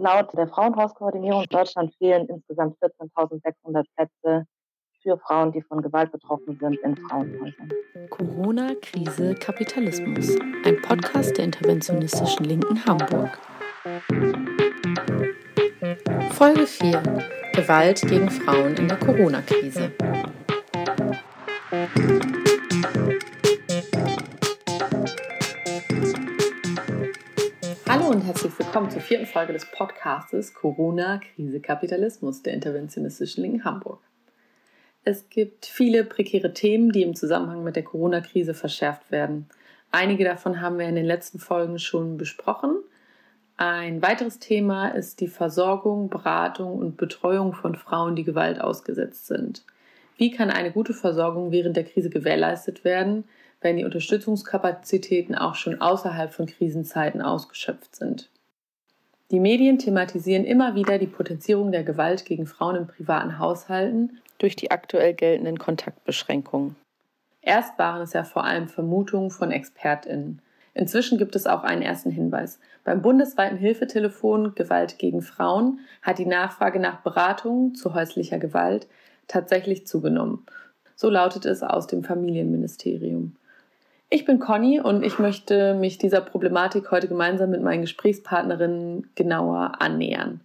Laut der Frauenhauskoordinierung in Deutschland fehlen insgesamt 14.600 Plätze für Frauen, die von Gewalt betroffen sind, in Frauenhäusern. Corona, Krise, Kapitalismus. Ein Podcast der interventionistischen Linken Hamburg. Folge 4. Gewalt gegen Frauen in der Corona-Krise. Herzlich willkommen zur vierten Folge des Podcastes Corona, Krise, Kapitalismus der interventionistischen Linken Hamburg. Es gibt viele prekäre Themen, die im Zusammenhang mit der Corona-Krise verschärft werden. Einige davon haben wir in den letzten Folgen schon besprochen. Ein weiteres Thema ist die Versorgung, Beratung und Betreuung von Frauen, die Gewalt ausgesetzt sind. Wie kann eine gute Versorgung während der Krise gewährleistet werden, wenn die Unterstützungskapazitäten auch schon außerhalb von Krisenzeiten ausgeschöpft sind? Die Medien thematisieren immer wieder die Potenzierung der Gewalt gegen Frauen in privaten Haushalten durch die aktuell geltenden Kontaktbeschränkungen. Erst waren es ja vor allem Vermutungen von ExpertInnen. Inzwischen gibt es auch einen ersten Hinweis. Beim bundesweiten Hilfetelefon Gewalt gegen Frauen hat die Nachfrage nach Beratungen zu häuslicher Gewalt tatsächlich zugenommen. So lautet es aus dem Familienministerium. Ich bin Conny und ich möchte mich dieser Problematik heute gemeinsam mit meinen Gesprächspartnerinnen genauer annähern.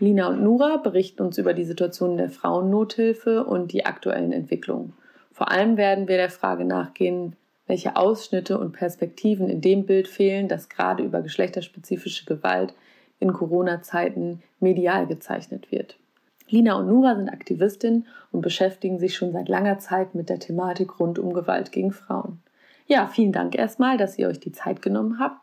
Lina und Nura berichten uns über die Situation der Frauennothilfe und die aktuellen Entwicklungen. Vor allem werden wir der Frage nachgehen, welche Ausschnitte und Perspektiven in dem Bild fehlen, das gerade über geschlechterspezifische Gewalt in Corona-Zeiten medial gezeichnet wird. Lina und Nura sind Aktivistinnen und beschäftigen sich schon seit langer Zeit mit der Thematik rund um Gewalt gegen Frauen. Ja, vielen Dank erstmal, dass ihr euch die Zeit genommen habt.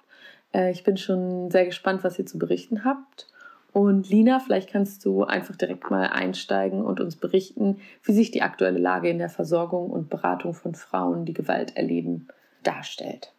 Äh, ich bin schon sehr gespannt, was ihr zu berichten habt. Und Lina, vielleicht kannst du einfach direkt mal einsteigen und uns berichten, wie sich die aktuelle Lage in der Versorgung und Beratung von Frauen, die Gewalt erleben, darstellt.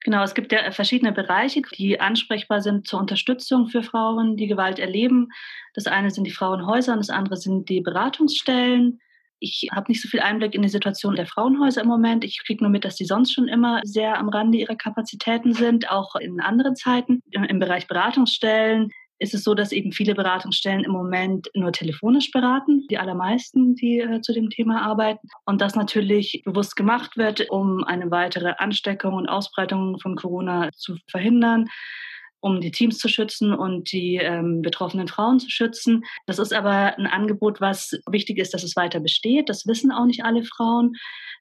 Genau, es gibt ja verschiedene Bereiche, die ansprechbar sind zur Unterstützung für Frauen, die Gewalt erleben. Das eine sind die Frauenhäuser und das andere sind die Beratungsstellen. Ich habe nicht so viel Einblick in die Situation der Frauenhäuser im Moment. Ich kriege nur mit, dass die sonst schon immer sehr am Rande ihrer Kapazitäten sind, auch in anderen Zeiten. Im Bereich Beratungsstellen ist es so, dass eben viele Beratungsstellen im Moment nur telefonisch beraten, die allermeisten, die äh, zu dem Thema arbeiten. Und das natürlich bewusst gemacht wird, um eine weitere Ansteckung und Ausbreitung von Corona zu verhindern um die Teams zu schützen und die ähm, betroffenen Frauen zu schützen. Das ist aber ein Angebot, was wichtig ist, dass es weiter besteht. Das wissen auch nicht alle Frauen.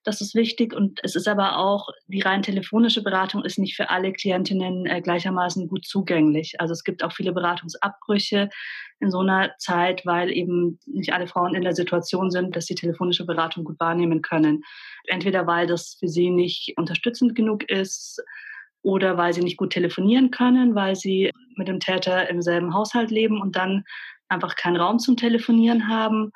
Das ist wichtig. Und es ist aber auch, die rein telefonische Beratung ist nicht für alle Klientinnen äh, gleichermaßen gut zugänglich. Also es gibt auch viele Beratungsabbrüche in so einer Zeit, weil eben nicht alle Frauen in der Situation sind, dass sie telefonische Beratung gut wahrnehmen können. Entweder weil das für sie nicht unterstützend genug ist, oder weil sie nicht gut telefonieren können, weil sie mit dem Täter im selben Haushalt leben und dann einfach keinen Raum zum Telefonieren haben.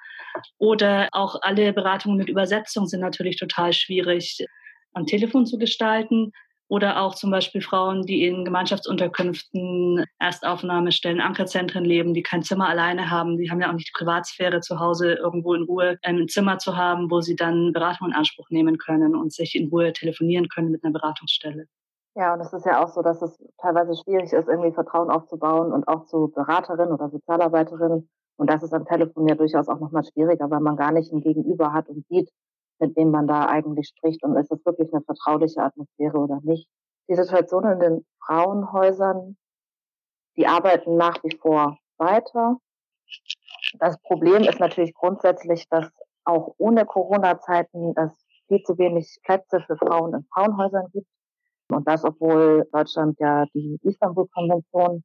Oder auch alle Beratungen mit Übersetzung sind natürlich total schwierig am Telefon zu gestalten. Oder auch zum Beispiel Frauen, die in Gemeinschaftsunterkünften, Erstaufnahmestellen, Ankerzentren leben, die kein Zimmer alleine haben. Die haben ja auch nicht die Privatsphäre zu Hause irgendwo in Ruhe ein Zimmer zu haben, wo sie dann Beratung in Anspruch nehmen können und sich in Ruhe telefonieren können mit einer Beratungsstelle. Ja, und es ist ja auch so, dass es teilweise schwierig ist, irgendwie Vertrauen aufzubauen und auch zu Beraterinnen oder Sozialarbeiterinnen. Und das ist am Telefon ja durchaus auch nochmal schwieriger, weil man gar nicht ein Gegenüber hat und sieht, mit wem man da eigentlich spricht. Und ist es wirklich eine vertrauliche Atmosphäre oder nicht? Die Situation in den Frauenhäusern, die arbeiten nach wie vor weiter. Das Problem ist natürlich grundsätzlich, dass auch ohne Corona-Zeiten es viel zu wenig Plätze für Frauen in Frauenhäusern gibt. Und das, obwohl Deutschland ja die Istanbul-Konvention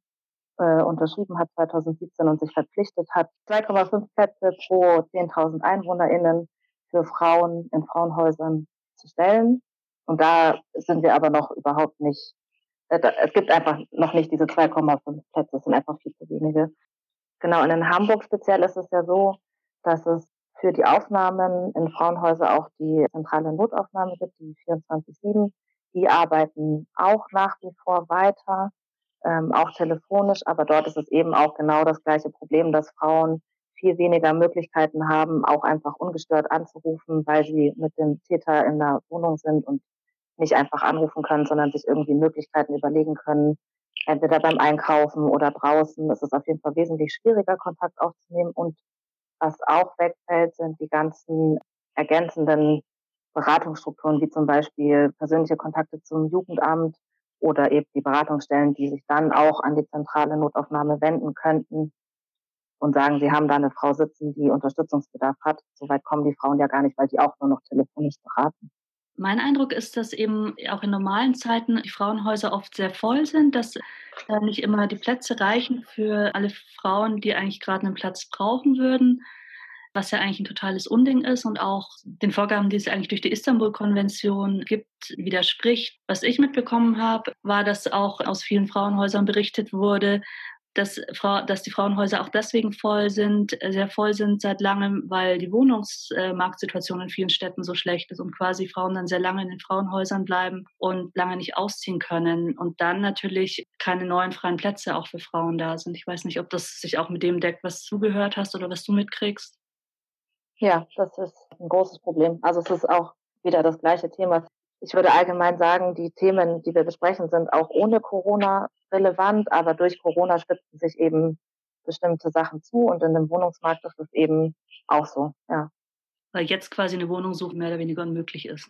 äh, unterschrieben hat 2017 und sich verpflichtet hat, 2,5 Plätze pro 10.000 EinwohnerInnen für Frauen in Frauenhäusern zu stellen. Und da sind wir aber noch überhaupt nicht, äh, es gibt einfach noch nicht diese 2,5 Plätze, es sind einfach viel zu wenige. Genau, und in Hamburg speziell ist es ja so, dass es für die Aufnahmen in Frauenhäuser auch die zentrale Notaufnahme gibt, die 24-7 die arbeiten auch nach wie vor weiter, ähm, auch telefonisch, aber dort ist es eben auch genau das gleiche Problem, dass Frauen viel weniger Möglichkeiten haben, auch einfach ungestört anzurufen, weil sie mit dem Täter in der Wohnung sind und nicht einfach anrufen können, sondern sich irgendwie Möglichkeiten überlegen können, entweder beim Einkaufen oder draußen ist es auf jeden Fall wesentlich schwieriger, Kontakt aufzunehmen. Und was auch wegfällt, sind die ganzen ergänzenden Beratungsstrukturen, wie zum Beispiel persönliche Kontakte zum Jugendamt oder eben die Beratungsstellen, die sich dann auch an die zentrale Notaufnahme wenden könnten und sagen, sie haben da eine Frau sitzen, die Unterstützungsbedarf hat. Soweit kommen die Frauen ja gar nicht, weil die auch nur noch telefonisch beraten. Mein Eindruck ist, dass eben auch in normalen Zeiten die Frauenhäuser oft sehr voll sind, dass äh, nicht immer die Plätze reichen für alle Frauen, die eigentlich gerade einen Platz brauchen würden, was ja eigentlich ein totales Unding ist und auch den Vorgaben, die es eigentlich durch die Istanbul-Konvention gibt, widerspricht. Was ich mitbekommen habe, war, dass auch aus vielen Frauenhäusern berichtet wurde, dass, dass die Frauenhäuser auch deswegen voll sind, äh, sehr voll sind seit langem, weil die Wohnungsmarktsituation in vielen Städten so schlecht ist und quasi Frauen dann sehr lange in den Frauenhäusern bleiben und lange nicht ausziehen können und dann natürlich keine neuen freien Plätze auch für Frauen da sind. Ich weiß nicht, ob das sich auch mit dem deckt, was du gehört hast oder was du mitkriegst. Ja, das ist ein großes Problem. Also es ist auch wieder das gleiche Thema. Ich würde allgemein sagen, die Themen, die wir besprechen, sind auch ohne Corona relevant, aber durch Corona spitzen sich eben bestimmte Sachen zu und in dem Wohnungsmarkt ist es eben auch so, ja. Weil jetzt quasi eine Wohnung suchen mehr oder weniger unmöglich ist.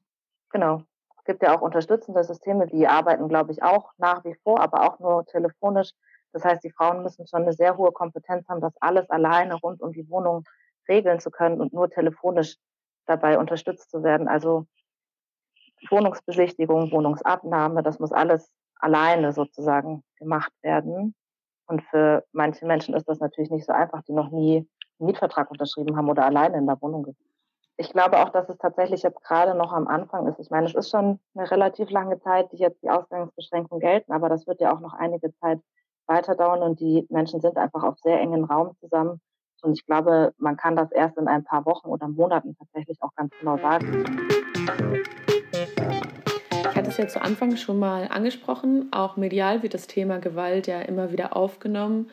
Genau. Es gibt ja auch unterstützende Systeme, die arbeiten, glaube ich, auch nach wie vor, aber auch nur telefonisch. Das heißt, die Frauen müssen schon eine sehr hohe Kompetenz haben, das alles alleine rund um die Wohnung regeln zu können und nur telefonisch dabei unterstützt zu werden. Also Wohnungsbesichtigung, Wohnungsabnahme, das muss alles alleine sozusagen gemacht werden. Und für manche Menschen ist das natürlich nicht so einfach, die noch nie einen Mietvertrag unterschrieben haben oder alleine in der Wohnung sind. Ich glaube auch, dass es tatsächlich jetzt gerade noch am Anfang ist. Ich meine, es ist schon eine relativ lange Zeit, die jetzt die Ausgangsbeschränkungen gelten, aber das wird ja auch noch einige Zeit weiter dauern und die Menschen sind einfach auf sehr engen Raum zusammen. Und ich glaube, man kann das erst in ein paar Wochen oder Monaten tatsächlich auch ganz genau sagen hatte es ja zu Anfang schon mal angesprochen. Auch medial wird das Thema Gewalt ja immer wieder aufgenommen.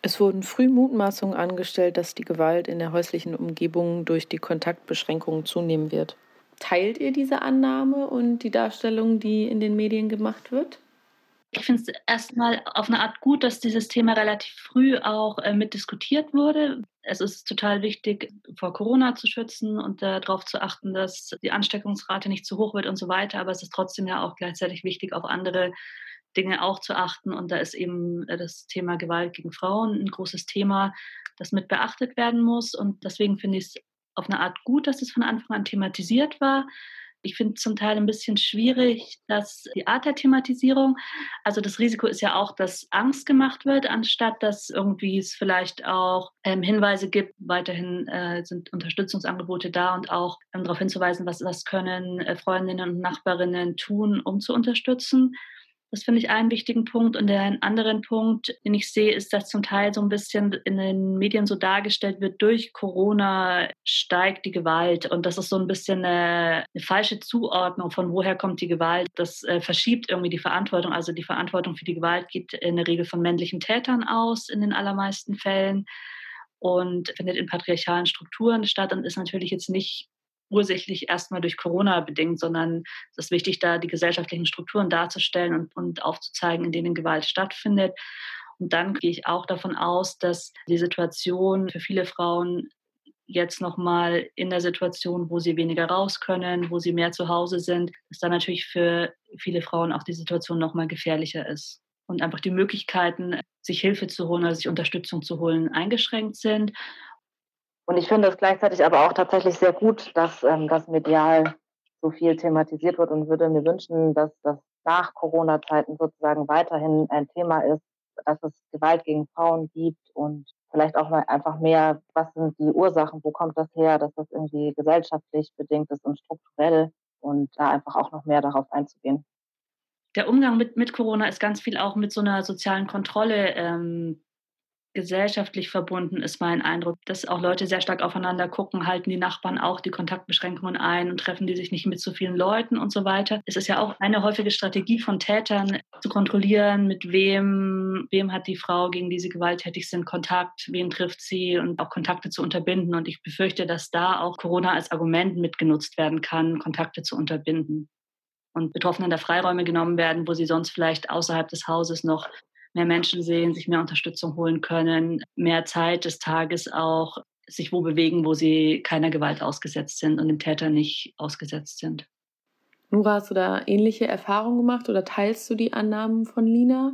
Es wurden früh Mutmaßungen angestellt, dass die Gewalt in der häuslichen Umgebung durch die Kontaktbeschränkungen zunehmen wird. Teilt ihr diese Annahme und die Darstellung, die in den Medien gemacht wird? Ich finde es erstmal auf eine Art gut, dass dieses Thema relativ früh auch äh, mitdiskutiert wurde. Es ist total wichtig, vor Corona zu schützen und äh, darauf zu achten, dass die Ansteckungsrate nicht zu hoch wird und so weiter. Aber es ist trotzdem ja auch gleichzeitig wichtig, auf andere Dinge auch zu achten. Und da ist eben äh, das Thema Gewalt gegen Frauen ein großes Thema, das mit beachtet werden muss. Und deswegen finde ich es auf eine Art gut, dass es von Anfang an thematisiert war. Ich finde zum Teil ein bisschen schwierig, dass die Art der Thematisierung, also das Risiko ist ja auch, dass Angst gemacht wird, anstatt dass irgendwie es vielleicht auch ähm, Hinweise gibt. Weiterhin äh, sind Unterstützungsangebote da und auch ähm, darauf hinzuweisen, was, was können äh, Freundinnen und Nachbarinnen tun, um zu unterstützen. Das finde ich einen wichtigen Punkt. Und der anderen Punkt, den ich sehe, ist, dass zum Teil so ein bisschen in den Medien so dargestellt wird, durch Corona steigt die Gewalt. Und das ist so ein bisschen eine, eine falsche Zuordnung von woher kommt die Gewalt. Das äh, verschiebt irgendwie die Verantwortung. Also die Verantwortung für die Gewalt geht in der Regel von männlichen Tätern aus, in den allermeisten Fällen. Und findet in patriarchalen Strukturen statt und ist natürlich jetzt nicht ursächlich erstmal durch Corona bedingt, sondern es ist wichtig, da die gesellschaftlichen Strukturen darzustellen und, und aufzuzeigen, in denen Gewalt stattfindet. Und dann gehe ich auch davon aus, dass die Situation für viele Frauen jetzt nochmal in der Situation, wo sie weniger raus können, wo sie mehr zu Hause sind, dass dann natürlich für viele Frauen auch die Situation nochmal gefährlicher ist und einfach die Möglichkeiten, sich Hilfe zu holen oder sich Unterstützung zu holen, eingeschränkt sind. Und ich finde es gleichzeitig aber auch tatsächlich sehr gut, dass ähm, das medial so viel thematisiert wird und würde mir wünschen, dass das nach Corona-Zeiten sozusagen weiterhin ein Thema ist, dass es Gewalt gegen Frauen gibt und vielleicht auch mal einfach mehr, was sind die Ursachen, wo kommt das her, dass das irgendwie gesellschaftlich bedingt ist und strukturell und da einfach auch noch mehr darauf einzugehen. Der Umgang mit, mit Corona ist ganz viel auch mit so einer sozialen Kontrolle ähm, gesellschaftlich verbunden ist mein Eindruck, dass auch Leute sehr stark aufeinander gucken, halten die Nachbarn auch die Kontaktbeschränkungen ein und treffen die sich nicht mit so vielen Leuten und so weiter. Es ist ja auch eine häufige Strategie von Tätern zu kontrollieren, mit wem, wem hat die Frau, gegen die sie gewalttätig sind, Kontakt, wen trifft sie und auch Kontakte zu unterbinden. Und ich befürchte, dass da auch Corona als Argument mitgenutzt werden kann, Kontakte zu unterbinden. und Betroffenen da Freiräume genommen werden, wo sie sonst vielleicht außerhalb des Hauses noch mehr Menschen sehen, sich mehr Unterstützung holen können, mehr Zeit des Tages auch sich wo bewegen, wo sie keiner Gewalt ausgesetzt sind und dem Täter nicht ausgesetzt sind. Nura, hast du da ähnliche Erfahrungen gemacht oder teilst du die Annahmen von Lina?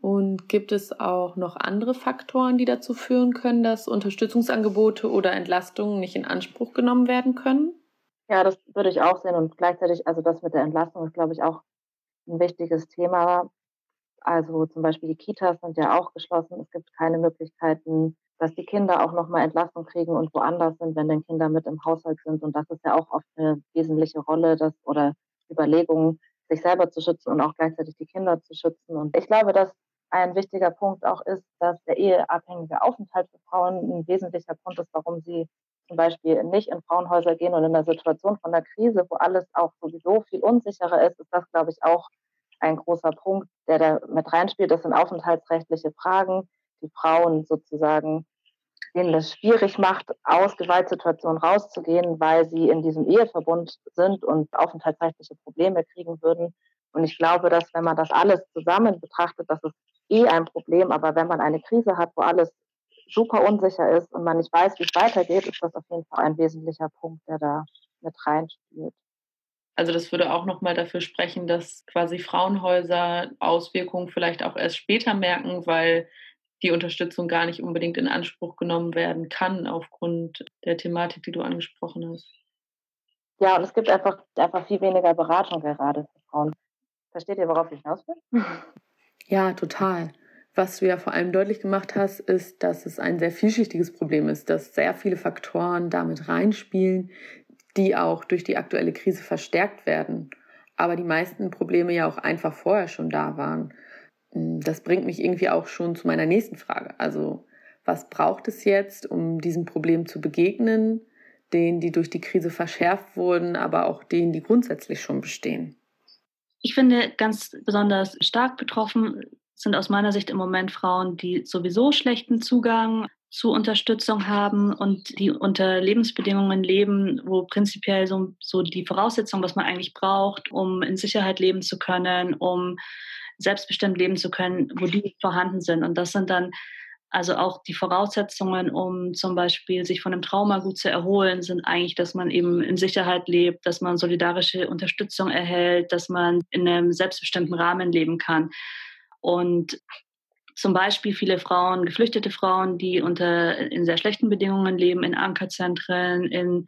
Und gibt es auch noch andere Faktoren, die dazu führen können, dass Unterstützungsangebote oder Entlastungen nicht in Anspruch genommen werden können? Ja, das würde ich auch sehen. Und gleichzeitig, also das mit der Entlastung ist, glaube ich, auch ein wichtiges Thema. Also zum Beispiel die Kitas sind ja auch geschlossen. Es gibt keine Möglichkeiten, dass die Kinder auch nochmal Entlastung kriegen und woanders sind, wenn denn Kinder mit im Haushalt sind. Und das ist ja auch oft eine wesentliche Rolle, dass, oder Überlegung, sich selber zu schützen und auch gleichzeitig die Kinder zu schützen. Und ich glaube, dass ein wichtiger Punkt auch ist, dass der eheabhängige Aufenthalt für Frauen ein wesentlicher Grund ist, warum sie zum Beispiel nicht in Frauenhäuser gehen und in der Situation von der Krise, wo alles auch sowieso viel unsicherer ist, ist das, glaube ich, auch ein großer Punkt, der da mit reinspielt. Das sind aufenthaltsrechtliche Fragen, die Frauen sozusagen denen es schwierig macht, aus Gewaltsituationen rauszugehen, weil sie in diesem Eheverbund sind und aufenthaltsrechtliche Probleme kriegen würden. Und ich glaube, dass wenn man das alles zusammen betrachtet, das ist eh ein Problem. Aber wenn man eine Krise hat, wo alles super unsicher ist und man nicht weiß, wie es weitergeht, ist das auf jeden Fall ein wesentlicher Punkt, der da mit reinspielt. Also das würde auch nochmal dafür sprechen, dass quasi Frauenhäuser Auswirkungen vielleicht auch erst später merken, weil die Unterstützung gar nicht unbedingt in Anspruch genommen werden kann aufgrund der Thematik, die du angesprochen hast. Ja, und es gibt einfach, einfach viel weniger Beratung gerade für Frauen. Versteht ihr, worauf ich hinaus will? Ja, total. Was du ja vor allem deutlich gemacht hast, ist, dass es ein sehr vielschichtiges Problem ist, dass sehr viele Faktoren damit reinspielen, die auch durch die aktuelle Krise verstärkt werden. Aber die meisten Probleme ja auch einfach vorher schon da waren. Hm, das bringt mich irgendwie auch schon zu meiner nächsten Frage. Also, was braucht es jetzt, um diesem Problem zu begegnen, denen, die durch die Krise verschärft wurden, aber auch denen, die grundsätzlich schon bestehen? Ich finde, ganz besonders stark betroffen sind aus meiner Sicht im Moment Frauen, die sowieso schlechten Zugang zu Unterstützung haben und die unter Lebensbedingungen leben, wo prinzipiell so, so die Voraussetzungen, was man eigentlich braucht, um in Sicherheit leben zu können, um selbstbestimmt leben zu können, wo die vorhanden sind. Und das sind dann also auch die Voraussetzungen, um zum Beispiel sich von einem Trauma gut zu erholen, sind eigentlich, dass man eben in Sicherheit lebt, dass man solidarische Unterstützung erhält, dass man in einem selbstbestimmten Rahmen leben kann. Und zum Beispiel viele Frauen, geflüchtete Frauen, die unter in sehr schlechten Bedingungen leben, in Ankerzentren, in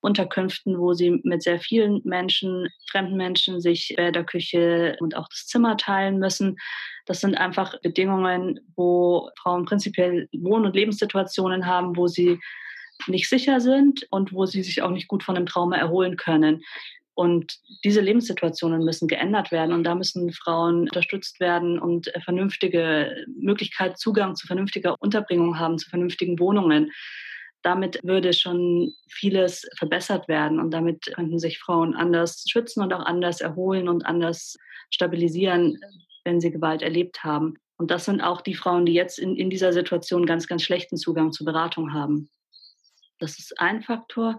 Unterkünften, wo sie mit sehr vielen Menschen, fremden Menschen sich Bäderküche und auch das Zimmer teilen müssen. Das sind einfach Bedingungen, wo Frauen prinzipiell Wohn- und Lebenssituationen haben, wo sie nicht sicher sind und wo sie sich auch nicht gut von dem Trauma erholen können. Und diese Lebenssituationen müssen geändert werden und da müssen Frauen unterstützt werden und vernünftige Möglichkeit, Zugang zu vernünftiger Unterbringung haben, zu vernünftigen Wohnungen damit würde schon vieles verbessert werden und damit könnten sich Frauen anders schützen und auch anders erholen und anders stabilisieren, wenn sie Gewalt erlebt haben. Und das sind auch die Frauen, die jetzt in, in dieser Situation ganz, ganz schlechten Zugang zur Beratung haben. Das ist ein Faktor.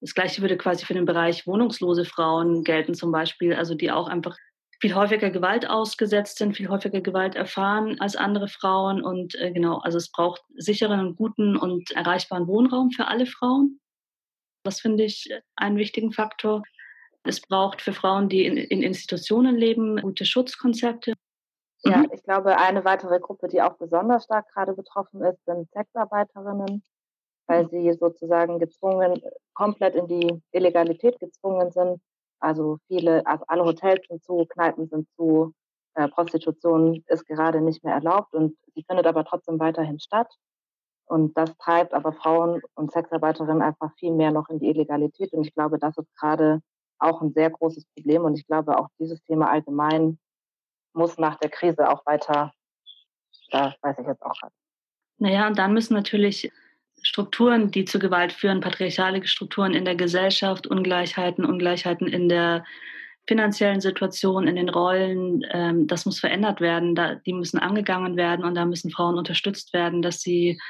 Das Gleiche würde quasi für den Bereich wohnungslose Frauen gelten, zum Beispiel, also die auch einfach viel häufiger Gewalt ausgesetzt sind, viel häufiger Gewalt erfahren als andere Frauen. Und äh, genau, also es braucht sicheren und guten und erreichbaren Wohnraum für alle Frauen. Das finde ich einen wichtigen Faktor. Es braucht für Frauen, die in, in Institutionen leben, gute Schutzkonzepte. Ja, mhm. ich glaube, eine weitere Gruppe, die auch besonders stark gerade betroffen ist, sind Sexarbeiterinnen, weil mhm. sie sozusagen gezwungen, komplett in die Illegalität gezwungen sind also viele, also alle Hotels sind zu, Kneipen sind zu, äh, Prostitution ist gerade nicht mehr erlaubt und sie findet aber trotzdem weiterhin statt. Und das treibt aber Frauen und Sexarbeiterinnen einfach viel mehr noch in die Illegalität. Und ich glaube, das ist gerade auch ein sehr großes Problem. Und ich glaube, auch dieses Thema allgemein muss nach der Krise auch weiter, da weiß ich jetzt auch gerade. Naja, und dann müssen natürlich Strukturen, die zu Gewalt führen, patriarchale Strukturen in der Gesellschaft, Ungleichheiten, Ungleichheiten in der finanziellen Situation, in den Rollen, ähm, das muss verändert werden. Da, die müssen angegangen werden und da müssen Frauen unterstützt werden, dass sie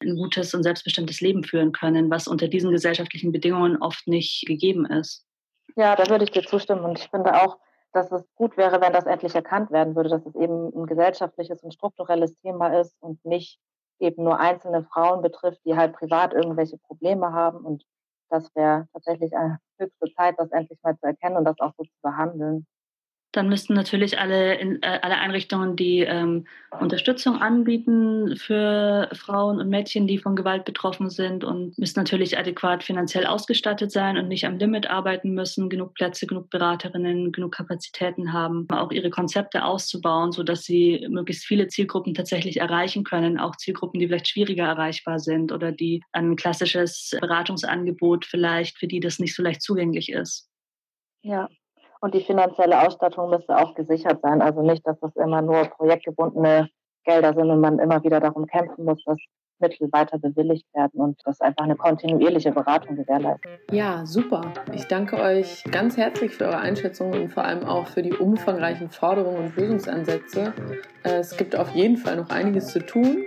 ein gutes und selbstbestimmtes Leben führen können, was unter diesen gesellschaftlichen Bedingungen oft nicht gegeben ist. Ja, da würde ich dir zustimmen. Und ich finde auch, dass es gut wäre, wenn das endlich erkannt werden würde, dass es eben ein gesellschaftliches und strukturelles Thema ist und nicht eben nur einzelne Frauen betrifft, die halt privat irgendwelche Probleme haben. Und das wäre tatsächlich eine höchste Zeit, das endlich mal zu erkennen und das auch so zu behandeln. Dann müssten natürlich alle, in, äh, alle Einrichtungen, die ähm, Unterstützung anbieten für Frauen und Mädchen, die von Gewalt betroffen sind und müssen natürlich adäquat finanziell ausgestattet sein und nicht am Limit arbeiten müssen, genug Plätze, genug Beraterinnen, genug Kapazitäten haben, auch ihre Konzepte auszubauen, sodass sie möglichst viele Zielgruppen tatsächlich erreichen können, auch Zielgruppen, die vielleicht schwieriger erreichbar sind oder die ein klassisches Beratungsangebot vielleicht, für die das nicht so leicht zugänglich ist. Ja, und die finanzielle Ausstattung müsste auch gesichert sein. Also nicht, dass das immer nur projektgebundene Gelder sind und man immer wieder darum kämpfen muss, dass Mittel weiter bewilligt werden und das einfach eine kontinuierliche Beratung gewährleistet. Ja, super. Ich danke euch ganz herzlich für eure Einschätzung und vor allem auch für die umfangreichen Forderungen und Lösungsansätze. Äh, es gibt auf jeden Fall noch einiges zu tun.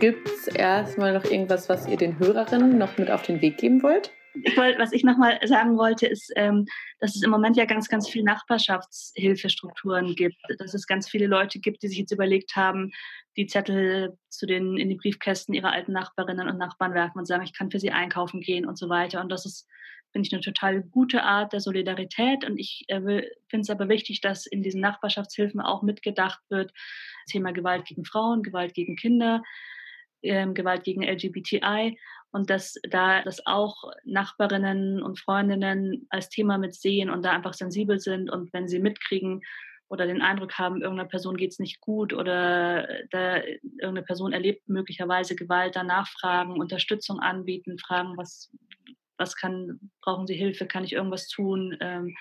Gibt es erstmal noch irgendwas, was ihr den Hörerinnen noch mit auf den Weg geben wollt? Ich wollte, was ich nochmal sagen wollte, ist, ähm, dass es im Moment ja ganz, ganz viele Nachbarschaftshilfestrukturen gibt. Dass es ganz viele Leute gibt, die sich jetzt überlegt haben, die Zettel zu den, in die Briefkästen ihrer alten Nachbarinnen und Nachbarn werfen und sagen, ich kann für sie einkaufen gehen und so weiter. Und das ist, finde ich, eine total gute Art der Solidarität. Und ich äh, finde es aber wichtig, dass in diesen Nachbarschaftshilfen auch mitgedacht wird, Thema Gewalt gegen Frauen, Gewalt gegen Kinder, ähm, Gewalt gegen LGBTI und dass da das auch Nachbarinnen und Freundinnen als Thema mitsehen und da einfach sensibel sind und wenn sie mitkriegen oder den Eindruck haben, irgendeiner Person geht es nicht gut oder da irgendeine Person erlebt möglicherweise Gewalt, dann nachfragen, Unterstützung anbieten, fragen, was, was kann, brauchen Sie Hilfe, kann ich irgendwas tun, ähm,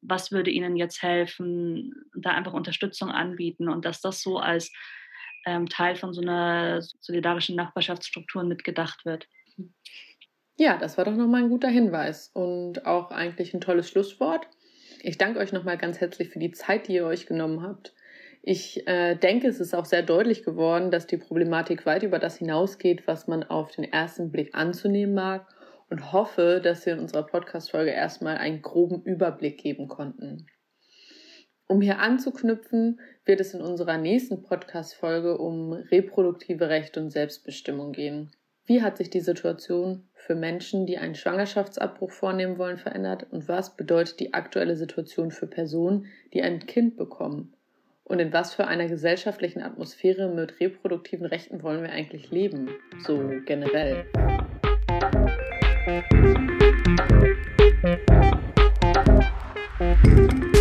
was würde Ihnen jetzt helfen, da einfach Unterstützung anbieten und dass das so als ähm, Teil von so einer solidarischen Nachbarschaftsstruktur mitgedacht wird. Ja, das war doch nochmal ein guter Hinweis und auch eigentlich ein tolles Schlusswort. Ich danke euch nochmal ganz herzlich für die Zeit, die ihr euch genommen habt. Ich äh, denke, es ist auch sehr deutlich geworden, dass die Problematik weit über das hinausgeht, was man auf den ersten Blick anzunehmen mag und hoffe, dass wir in unserer Podcast-Folge erstmal einen groben Überblick geben konnten. Um hier anzuknüpfen, wird es in unserer nächsten Podcast-Folge um reproduktive Rechte und Selbstbestimmung gehen. Wie hat sich die Situation für Menschen, die einen Schwangerschaftsabbruch vornehmen wollen, verändert? Und was bedeutet die aktuelle Situation für Personen, die ein Kind bekommen? Und in was für einer gesellschaftlichen Atmosphäre mit reproduktiven Rechten wollen wir eigentlich leben? So generell. Musik